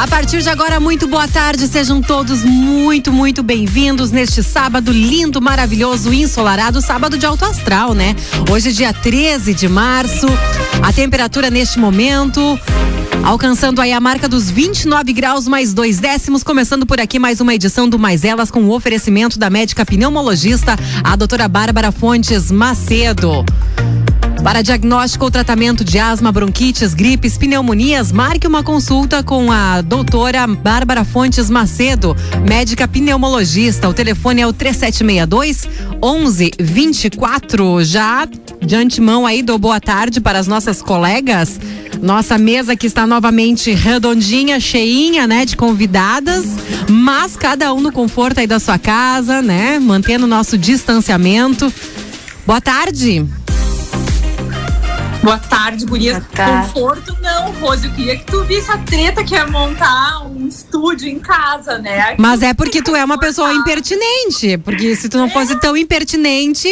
A partir de agora, muito boa tarde, sejam todos muito, muito bem-vindos neste sábado lindo, maravilhoso, ensolarado, sábado de alto astral, né? Hoje, dia 13 de março, a temperatura neste momento alcançando aí a marca dos 29 graus mais dois décimos, começando por aqui mais uma edição do Mais Elas com o oferecimento da médica pneumologista, a doutora Bárbara Fontes Macedo. Para diagnóstico ou tratamento de asma, bronquites, gripes, pneumonias, marque uma consulta com a doutora Bárbara Fontes Macedo, médica pneumologista. O telefone é o 3762 1124. Já de antemão aí dou boa tarde para as nossas colegas. Nossa mesa que está novamente redondinha, cheinha, né, de convidadas, mas cada um no conforto aí da sua casa, né, mantendo o nosso distanciamento. Boa tarde. Boa tarde, gurias. Boa tarde. Conforto não, Rose. Eu queria que tu visse a treta que é montar um estúdio em casa, né? Mas é porque tu é uma pessoa impertinente. Porque se tu não fosse tão impertinente,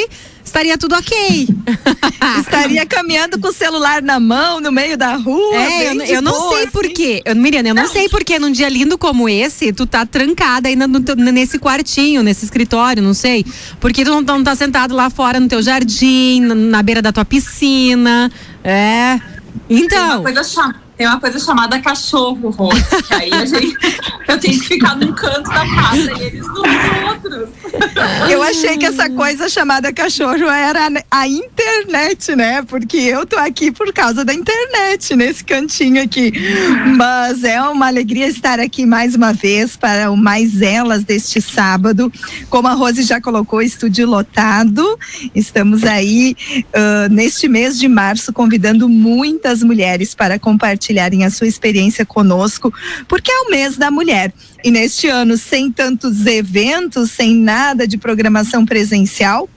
estaria tudo ok. estaria caminhando com o celular na mão, no meio da rua. É, eu, eu, não boa, sei assim. porquê. Miriam, eu não, não sei porquê num dia lindo como esse, tu tá trancada ainda no, nesse quartinho, nesse escritório, não sei. Porque tu não, não tá sentado lá fora no teu jardim, na, na beira da tua piscina. É. Então. Tem uma coisa chata tem uma coisa chamada cachorro, Rose, que aí a gente, eu tenho que ficar num canto da casa e eles nos outros. Eu achei que essa coisa chamada cachorro era a internet, né? Porque eu tô aqui por causa da internet, nesse cantinho aqui. Mas é uma alegria estar aqui mais uma vez para o Mais Elas deste sábado. Como a Rose já colocou, estúdio lotado. Estamos aí uh, neste mês de março convidando muitas mulheres para compartilhar compartilharem a sua experiência conosco, porque é o mês da mulher. E neste ano, sem tantos eventos, sem nada de programação presencial,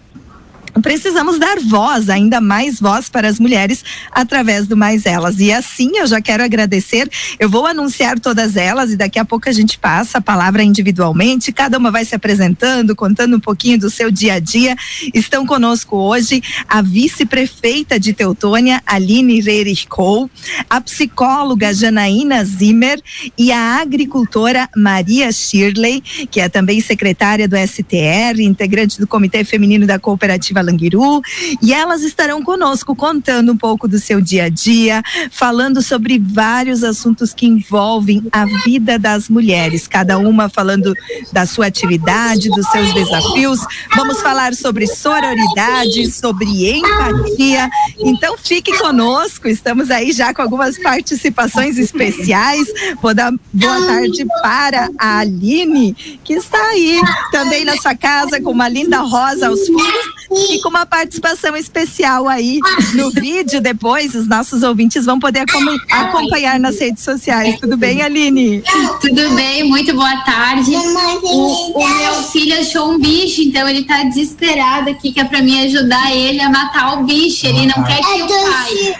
precisamos dar voz, ainda mais voz para as mulheres através do Mais Elas. E assim eu já quero agradecer. Eu vou anunciar todas elas e daqui a pouco a gente passa a palavra individualmente. Cada uma vai se apresentando, contando um pouquinho do seu dia a dia. Estão conosco hoje a vice-prefeita de Teutônia, Aline Reirichkou, a psicóloga Janaína Zimmer e a agricultora Maria Shirley, que é também secretária do STR, integrante do Comitê Feminino da Cooperativa Languiru, e elas estarão conosco contando um pouco do seu dia a dia, falando sobre vários assuntos que envolvem a vida das mulheres, cada uma falando da sua atividade, dos seus desafios. Vamos falar sobre sororidade, sobre empatia. Então fique conosco, estamos aí já com algumas participações especiais. Vou dar boa tarde para a Aline, que está aí também na sua casa com uma linda rosa aos fundos e com uma participação especial aí no vídeo depois, os nossos ouvintes vão poder acompanhar nas redes sociais. Tudo bem, Aline? Tudo bem, muito boa tarde. O, o meu filho achou um bicho, então ele tá desesperado aqui, que é pra mim ajudar ele a matar o bicho. Ele não quer que o pai.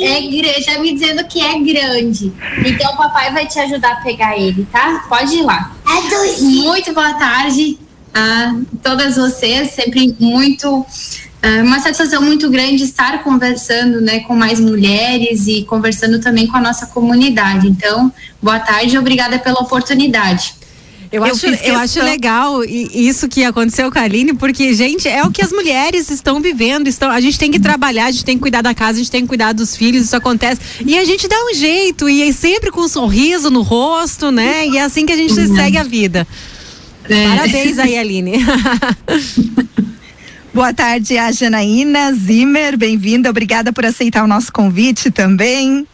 É grande, tá me dizendo que é grande. Então o papai vai te ajudar a pegar ele, tá? Pode ir lá. Muito boa tarde a todas vocês, sempre muito é uma satisfação muito grande estar conversando né, com mais mulheres e conversando também com a nossa comunidade. Então, boa tarde e obrigada pela oportunidade. Eu, eu acho, eu acho legal isso que aconteceu com a Aline, porque, gente, é o que as mulheres estão vivendo. Estão, a gente tem que trabalhar, a gente tem que cuidar da casa, a gente tem que cuidar dos filhos, isso acontece. E a gente dá um jeito, e é sempre com um sorriso no rosto, né? E é assim que a gente uhum. segue a vida. É. Parabéns aí, Aline. Boa tarde, a Janaína Zimmer, bem-vinda, obrigada por aceitar o nosso convite também.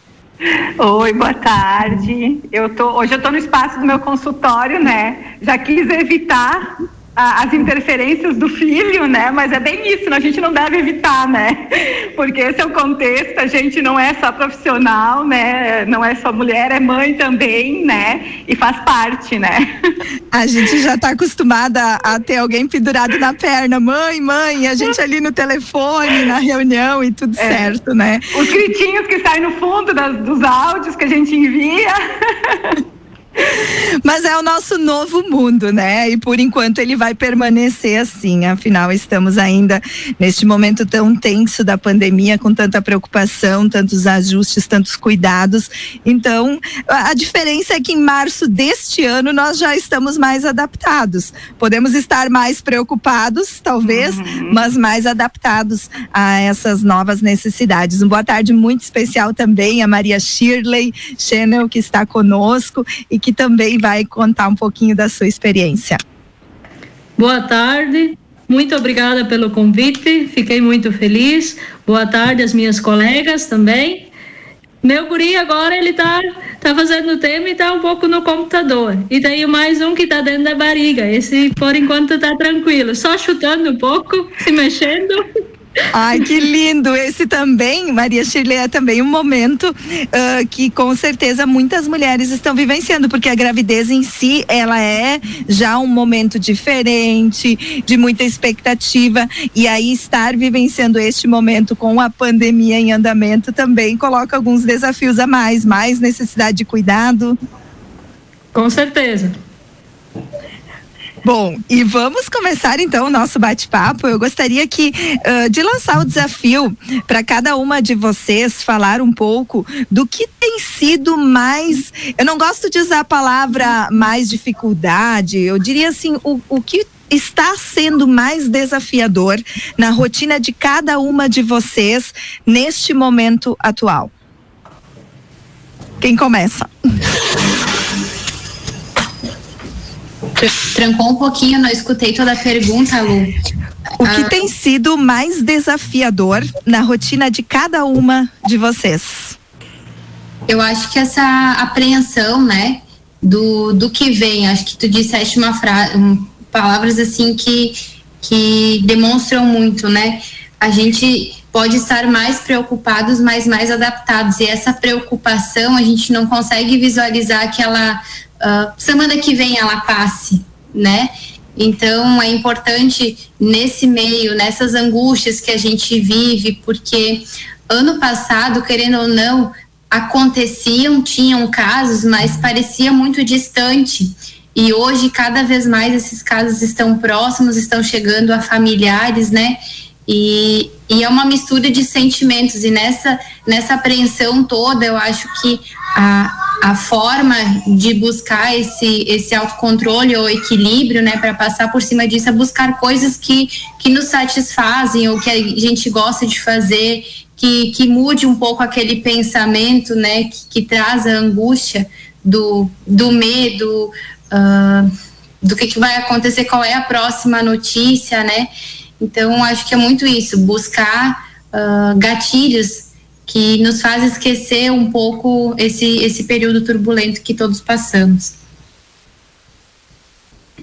Oi, boa tarde. Eu tô, hoje eu estou no espaço do meu consultório, né? Já quis evitar as interferências do filho, né? Mas é bem isso, né? a gente não deve evitar, né? Porque esse é o contexto, a gente não é só profissional, né? Não é só mulher, é mãe também, né? E faz parte, né? A gente já está acostumada a ter alguém pendurado na perna, mãe, mãe, a gente ali no telefone, na reunião e tudo é. certo, né? Os gritinhos que saem no fundo das, dos áudios que a gente envia. Mas é o nosso novo mundo, né? E por enquanto ele vai permanecer assim. Afinal, estamos ainda neste momento tão tenso da pandemia, com tanta preocupação, tantos ajustes, tantos cuidados. Então, a diferença é que em março deste ano nós já estamos mais adaptados. Podemos estar mais preocupados, talvez, uhum. mas mais adaptados a essas novas necessidades. Uma boa tarde muito especial também a Maria Shirley Channel, que está conosco e que também vai contar um pouquinho da sua experiência. Boa tarde, muito obrigada pelo convite, fiquei muito feliz. Boa tarde às minhas colegas também. Meu guri agora ele tá, tá fazendo tema e tá um pouco no computador. E tenho mais um que tá dentro da barriga. Esse por enquanto tá tranquilo, só chutando um pouco, se mexendo. Ai, que lindo! Esse também, Maria Shirley, é também um momento uh, que com certeza muitas mulheres estão vivenciando, porque a gravidez em si, ela é já um momento diferente, de muita expectativa, e aí estar vivenciando este momento com a pandemia em andamento também coloca alguns desafios a mais, mais necessidade de cuidado. Com certeza. Bom, e vamos começar então o nosso bate-papo. Eu gostaria que uh, de lançar o desafio para cada uma de vocês falar um pouco do que tem sido mais. Eu não gosto de usar a palavra mais dificuldade. Eu diria assim o, o que está sendo mais desafiador na rotina de cada uma de vocês neste momento atual. Quem começa? Trancou um pouquinho, não escutei toda a pergunta, Lu. O que ah. tem sido mais desafiador na rotina de cada uma de vocês? Eu acho que essa apreensão, né, do, do que vem. Acho que tu disseste uma frase, um, palavras assim que, que demonstram muito, né? A gente pode estar mais preocupados, mas mais adaptados. E essa preocupação a gente não consegue visualizar que ela uh, semana que vem ela passe, né? Então é importante nesse meio, nessas angústias que a gente vive, porque ano passado, querendo ou não, aconteciam, tinham casos, mas parecia muito distante. E hoje, cada vez mais, esses casos estão próximos, estão chegando a familiares, né? E, e é uma mistura de sentimentos. E nessa, nessa apreensão toda, eu acho que a, a forma de buscar esse, esse autocontrole ou equilíbrio, né, para passar por cima disso, é buscar coisas que, que nos satisfazem ou que a gente gosta de fazer, que, que mude um pouco aquele pensamento, né, que, que traz a angústia do, do medo, uh, do que, que vai acontecer, qual é a próxima notícia, né? Então, acho que é muito isso, buscar uh, gatilhos que nos faz esquecer um pouco esse, esse período turbulento que todos passamos.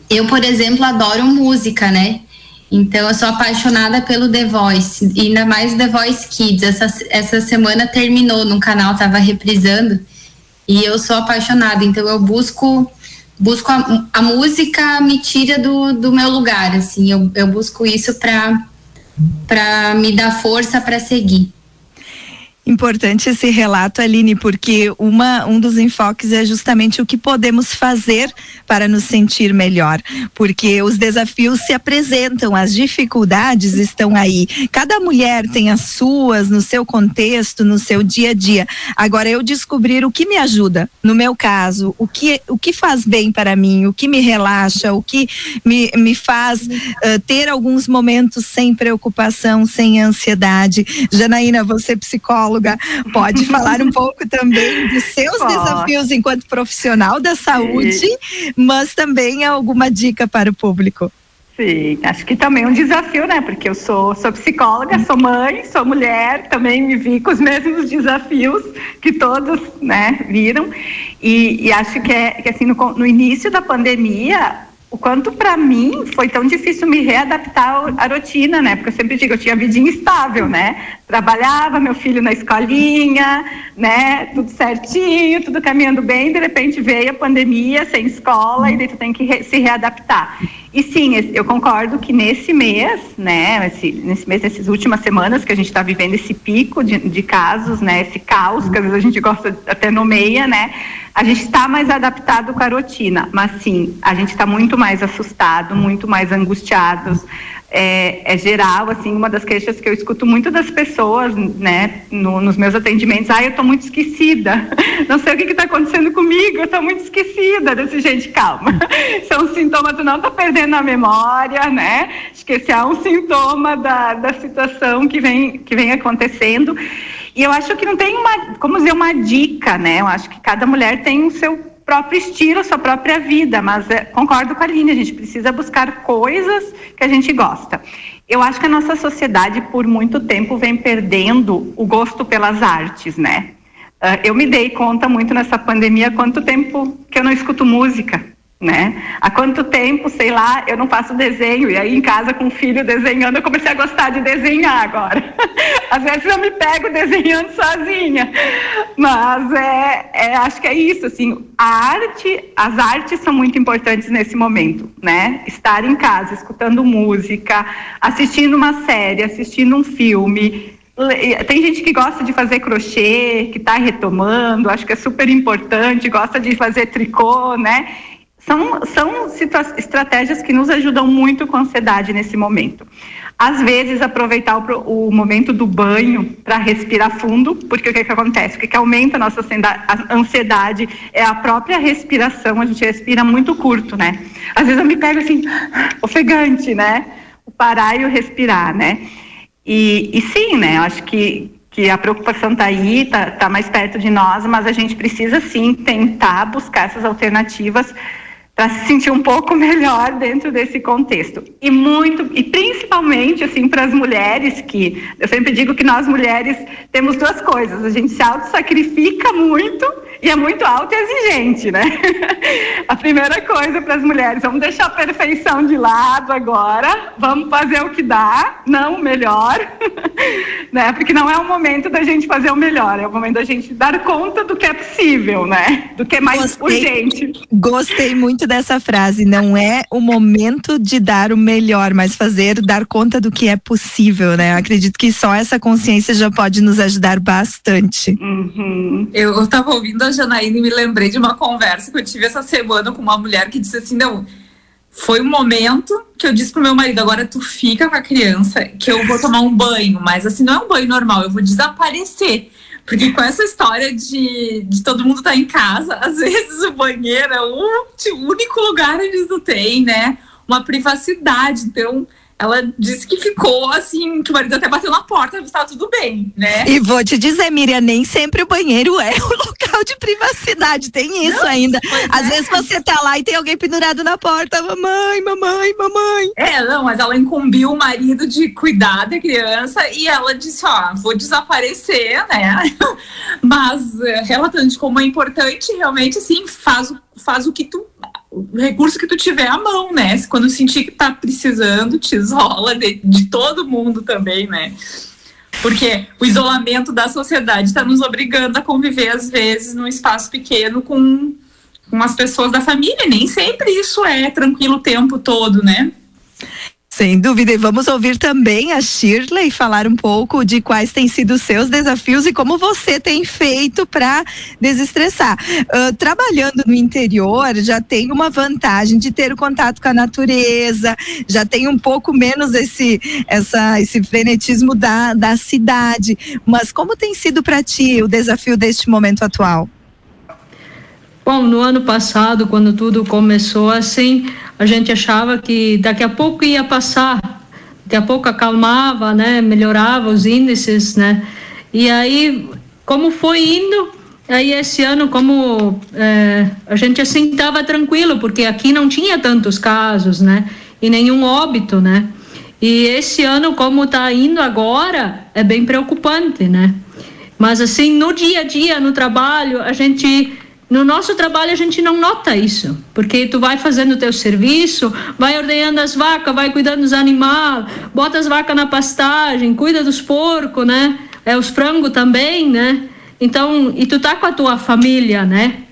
Eu, por exemplo, adoro música, né? Então, eu sou apaixonada pelo The Voice, ainda mais The Voice Kids. Essa, essa semana terminou no canal, estava reprisando, e eu sou apaixonada. Então, eu busco busco a, a música me tira do, do meu lugar, assim. Eu, eu busco isso para me dar força para seguir. Importante esse relato, Aline, porque uma, um dos enfoques é justamente o que podemos fazer para nos sentir melhor, porque os desafios se apresentam, as dificuldades estão aí. Cada mulher tem as suas no seu contexto, no seu dia a dia. Agora eu descobrir o que me ajuda, no meu caso, o que, o que faz bem para mim, o que me relaxa, o que me, me faz uh, ter alguns momentos sem preocupação, sem ansiedade. Janaína, você é psicóloga psicóloga, pode falar um pouco também dos seus Pode. desafios enquanto profissional da saúde, Sim. mas também alguma dica para o público. Sim, acho que também é um desafio, né? Porque eu sou, sou psicóloga, sou mãe, sou mulher, também me vi com os mesmos desafios que todos, né, viram. E, e acho que é que assim no, no início da pandemia o quanto para mim foi tão difícil me readaptar à rotina, né? Porque eu sempre digo, eu tinha vidinha estável, né? Trabalhava, meu filho na escolinha, né? Tudo certinho, tudo caminhando bem, de repente veio a pandemia, sem escola, e daí tu tem que re se readaptar. E sim, eu concordo que nesse mês, né? Esse, nesse mês, nessas últimas semanas que a gente está vivendo esse pico de, de casos, né? Esse caos, que às vezes a gente gosta até nomeia, né? A gente está mais adaptado com a rotina, mas sim, a gente está muito mais assustado, muito mais angustiados. É, é, geral, assim, uma das queixas que eu escuto muito das pessoas, né, no, nos meus atendimentos, ah, eu estou muito esquecida, não sei o que está acontecendo comigo, eu estou muito esquecida. Desse gente, calma, isso é um sintoma, tu não está perdendo a memória, né, esquecer é um sintoma da, da situação que vem, que vem acontecendo. E eu acho que não tem uma, como dizer, uma dica, né? Eu acho que cada mulher tem o seu próprio estilo, sua própria vida, mas é, concordo com a Aline, a gente precisa buscar coisas que a gente gosta. Eu acho que a nossa sociedade, por muito tempo, vem perdendo o gosto pelas artes, né? Uh, eu me dei conta muito nessa pandemia quanto tempo que eu não escuto música né? Há quanto tempo, sei lá, eu não faço desenho e aí em casa com o filho desenhando, eu comecei a gostar de desenhar agora. Às vezes eu me pego desenhando sozinha, mas é, é, acho que é isso, assim, a arte, as artes são muito importantes nesse momento, né? Estar em casa, escutando música, assistindo uma série, assistindo um filme, tem gente que gosta de fazer crochê, que está retomando, acho que é super importante, gosta de fazer tricô, né? São, são estratégias que nos ajudam muito com a ansiedade nesse momento. Às vezes, aproveitar o, o momento do banho para respirar fundo, porque o que, que acontece? O que, que aumenta a nossa ansiedade é a própria respiração, a gente respira muito curto, né? Às vezes eu me pego assim, ofegante, né? O parar e o respirar, né? E, e sim, né? Eu acho que, que a preocupação está aí, está tá mais perto de nós, mas a gente precisa sim tentar buscar essas alternativas para se sentir um pouco melhor dentro desse contexto. E muito, e principalmente assim para as mulheres que eu sempre digo que nós mulheres temos duas coisas, a gente se auto-sacrifica muito e é muito autoexigente, né? a primeira coisa para as mulheres, vamos deixar a perfeição de lado agora, vamos fazer o que dá, não o melhor, né? Porque não é o momento da gente fazer o melhor, é o momento da gente dar conta do que é possível, né? Do que é mais gostei, urgente. Gostei muito dessa frase. Não é o momento de dar o melhor, mas fazer, dar conta do que é possível, né? Eu acredito que só essa consciência já pode nos ajudar bastante. Uhum. Eu estava ouvindo a Janaína e me lembrei de uma conversa que eu tive essa semana com uma mulher que disse assim: não. Foi um momento que eu disse pro meu marido: agora tu fica com a criança, que eu vou tomar um banho, mas assim, não é um banho normal, eu vou desaparecer. Porque com essa história de, de todo mundo estar tá em casa, às vezes o banheiro é o único lugar onde não têm, né? Uma privacidade. Então, ela disse que ficou assim, que o marido até bateu na porta, estava tudo bem, né? E vou te dizer, Miriam, nem sempre o banheiro é o local de privacidade, tem isso Não, ainda. Às é. vezes você tá lá e tem alguém pendurado na porta, mamãe, mamãe, mamãe. É, não, mas ela incumbiu o marido de cuidar da criança e ela disse, ó, vou desaparecer, né? mas eh, relatando de como é importante, realmente, assim, faz, faz o que tu o recurso que tu tiver à mão, né? Quando sentir que tá precisando, te isola de, de todo mundo também, né? Porque o isolamento da sociedade está nos obrigando a conviver, às vezes, num espaço pequeno com, com as pessoas da família. Nem sempre isso é tranquilo o tempo todo, né? Sem dúvida, e vamos ouvir também a Shirley falar um pouco de quais têm sido os seus desafios e como você tem feito para desestressar. Uh, trabalhando no interior, já tem uma vantagem de ter o contato com a natureza, já tem um pouco menos esse, essa, esse frenetismo da, da cidade. Mas como tem sido para ti o desafio deste momento atual? Bom, no ano passado, quando tudo começou assim, a gente achava que daqui a pouco ia passar, daqui a pouco acalmava, né, melhorava os índices, né, e aí, como foi indo, aí esse ano, como é, a gente assim estava tranquilo, porque aqui não tinha tantos casos, né, e nenhum óbito, né, e esse ano, como está indo agora, é bem preocupante, né, mas assim, no dia a dia, no trabalho, a gente no nosso trabalho a gente não nota isso, porque tu vai fazendo o teu serviço, vai ordenhando as vacas, vai cuidando dos animais, bota as vacas na pastagem, cuida dos porcos, né? É os frangos também, né? Então, e tu tá com a tua família, né?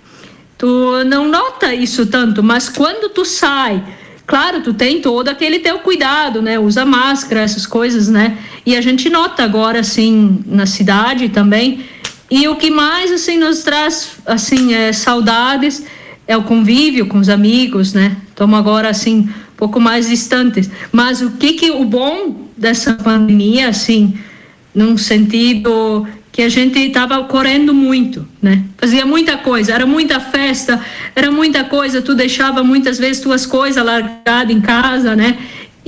Tu não nota isso tanto, mas quando tu sai, claro, tu tem todo aquele teu cuidado, né? Usa máscara, essas coisas, né? E a gente nota agora assim na cidade também E o que mais assim nos traz assim é, saudades é o convívio com os amigos, né? Estamos agora assim um pouco mais distantes. Mas o que que o bom dessa pandemia, assim, num sentido que a gente estava correndo muito, né? Fazia muita coisa, era muita festa, era muita coisa, tu deixava muitas vezes tuas coisas largadas em casa, né?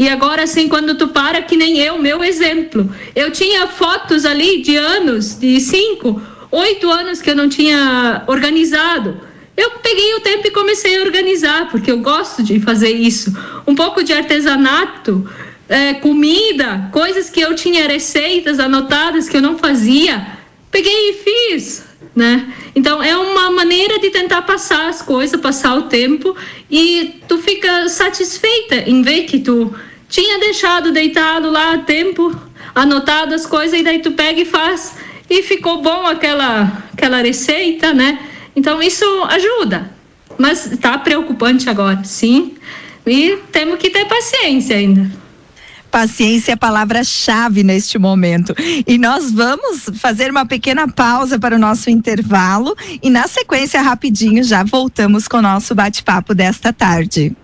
E agora, assim, quando tu para, que nem eu, meu exemplo. Eu tinha fotos ali de anos, de cinco, oito anos que eu não tinha organizado. Eu peguei o tempo e comecei a organizar, porque eu gosto de fazer isso. Um pouco de artesanato, é, comida, coisas que eu tinha receitas anotadas que eu não fazia. Peguei e fiz, né? Então é uma maneira de tentar passar as coisas, passar o tempo e tu fica satisfeita em ver que tu tinha deixado deitado lá tempo, anotado as coisas e daí tu pega e faz e ficou bom aquela aquela receita, né? Então isso ajuda. Mas está preocupante agora, sim. E temos que ter paciência ainda. Paciência é a palavra-chave neste momento. E nós vamos fazer uma pequena pausa para o nosso intervalo e na sequência rapidinho já voltamos com o nosso bate-papo desta tarde.